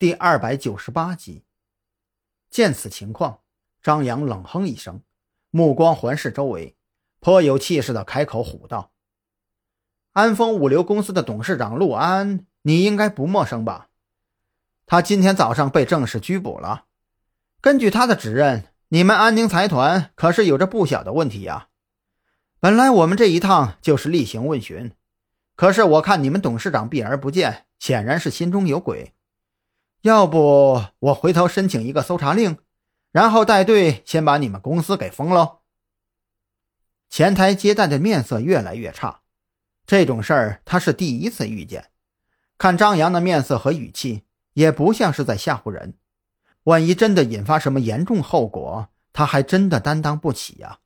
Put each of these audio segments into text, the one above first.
第二百九十八集。见此情况，张扬冷哼一声，目光环视周围，颇有气势的开口虎道：“安丰物流公司的董事长陆安，你应该不陌生吧？他今天早上被正式拘捕了。根据他的指认，你们安宁财团可是有着不小的问题呀。本来我们这一趟就是例行问询。”可是我看你们董事长避而不见，显然是心中有鬼。要不我回头申请一个搜查令，然后带队先把你们公司给封喽。前台接待的面色越来越差，这种事儿他是第一次遇见。看张扬的面色和语气，也不像是在吓唬人。万一真的引发什么严重后果，他还真的担当不起呀。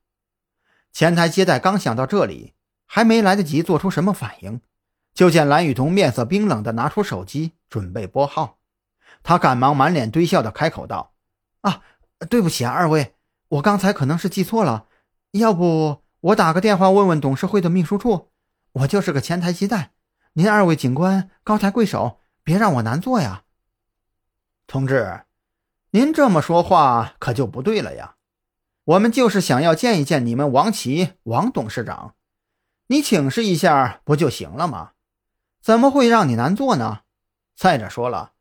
前台接待刚想到这里。还没来得及做出什么反应，就见蓝雨桐面色冰冷的拿出手机准备拨号。他赶忙满脸堆笑的开口道：“啊，对不起啊，二位，我刚才可能是记错了。要不我打个电话问问董事会的秘书处？我就是个前台接待，您二位警官高抬贵手，别让我难做呀。”同志，您这么说话可就不对了呀。我们就是想要见一见你们王琦王董事长。你请示一下不就行了吗？怎么会让你难做呢？再者说了，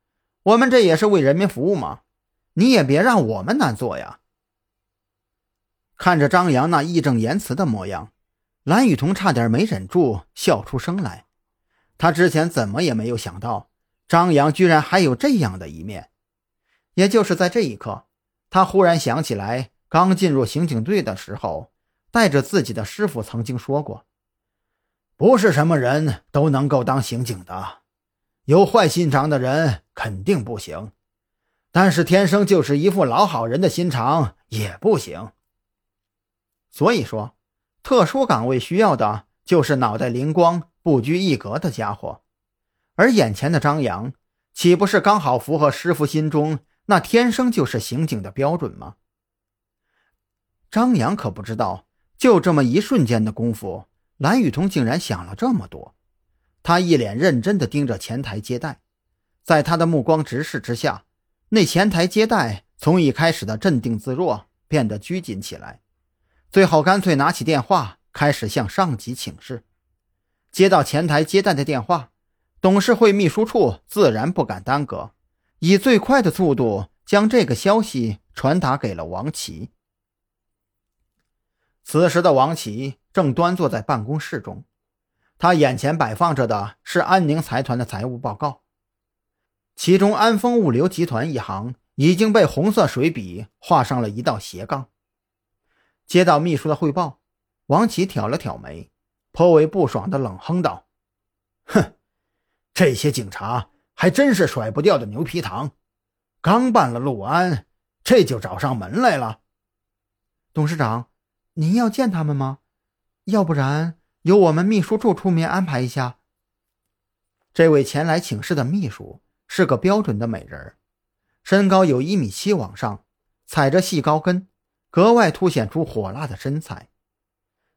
我们这也是为人民服务嘛，你也别让我们难做呀。看着张扬那义正言辞的模样，蓝雨桐差点没忍住笑出声来。他之前怎么也没有想到，张扬居然还有这样的一面。也就是在这一刻，他忽然想起来，刚进入刑警队的时候，带着自己的师傅曾经说过。不是什么人都能够当刑警的，有坏心肠的人肯定不行，但是天生就是一副老好人的心肠也不行。所以说，特殊岗位需要的就是脑袋灵光、不拘一格的家伙，而眼前的张扬，岂不是刚好符合师傅心中那天生就是刑警的标准吗？张扬可不知道，就这么一瞬间的功夫。蓝雨桐竟然想了这么多，他一脸认真地盯着前台接待，在他的目光直视之下，那前台接待从一开始的镇定自若变得拘谨起来，最后干脆拿起电话开始向上级请示。接到前台接待的电话，董事会秘书处自然不敢耽搁，以最快的速度将这个消息传达给了王琦。此时的王琦。正端坐在办公室中，他眼前摆放着的是安宁财团的财务报告，其中安丰物流集团一行已经被红色水笔画上了一道斜杠。接到秘书的汇报，王琦挑了挑眉，颇为不爽的冷哼道：“哼，这些警察还真是甩不掉的牛皮糖，刚办了陆安，这就找上门来了。董事长，您要见他们吗？”要不然由我们秘书处出面安排一下。这位前来请示的秘书是个标准的美人儿，身高有一米七往上，踩着细高跟，格外凸显出火辣的身材。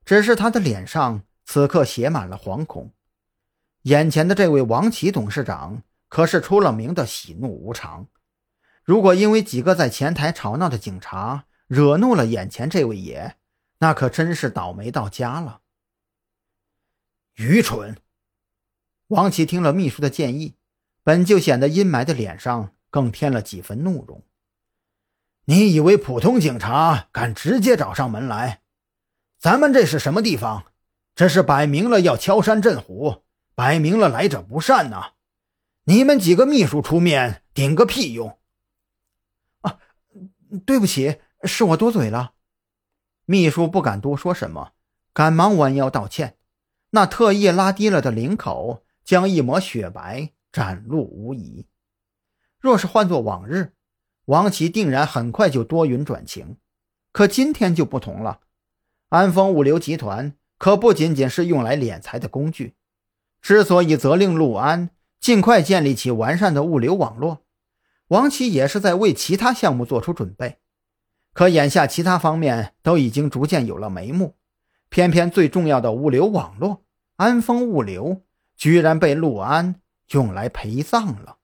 只是她的脸上此刻写满了惶恐。眼前的这位王琦董事长可是出了名的喜怒无常，如果因为几个在前台吵闹的警察惹怒了眼前这位爷。那可真是倒霉到家了。愚蠢！王琦听了秘书的建议，本就显得阴霾的脸上更添了几分怒容。你以为普通警察敢直接找上门来？咱们这是什么地方？这是摆明了要敲山震虎，摆明了来者不善呐！你们几个秘书出面顶个屁用！啊，对不起，是我多嘴了。秘书不敢多说什么，赶忙弯腰道歉。那特意拉低了的领口，将一抹雪白展露无遗。若是换作往日，王琦定然很快就多云转晴。可今天就不同了。安丰物流集团可不仅仅是用来敛财的工具。之所以责令陆安尽快建立起完善的物流网络，王琦也是在为其他项目做出准备。可眼下，其他方面都已经逐渐有了眉目，偏偏最重要的物流网络——安丰物流，居然被陆安用来陪葬了。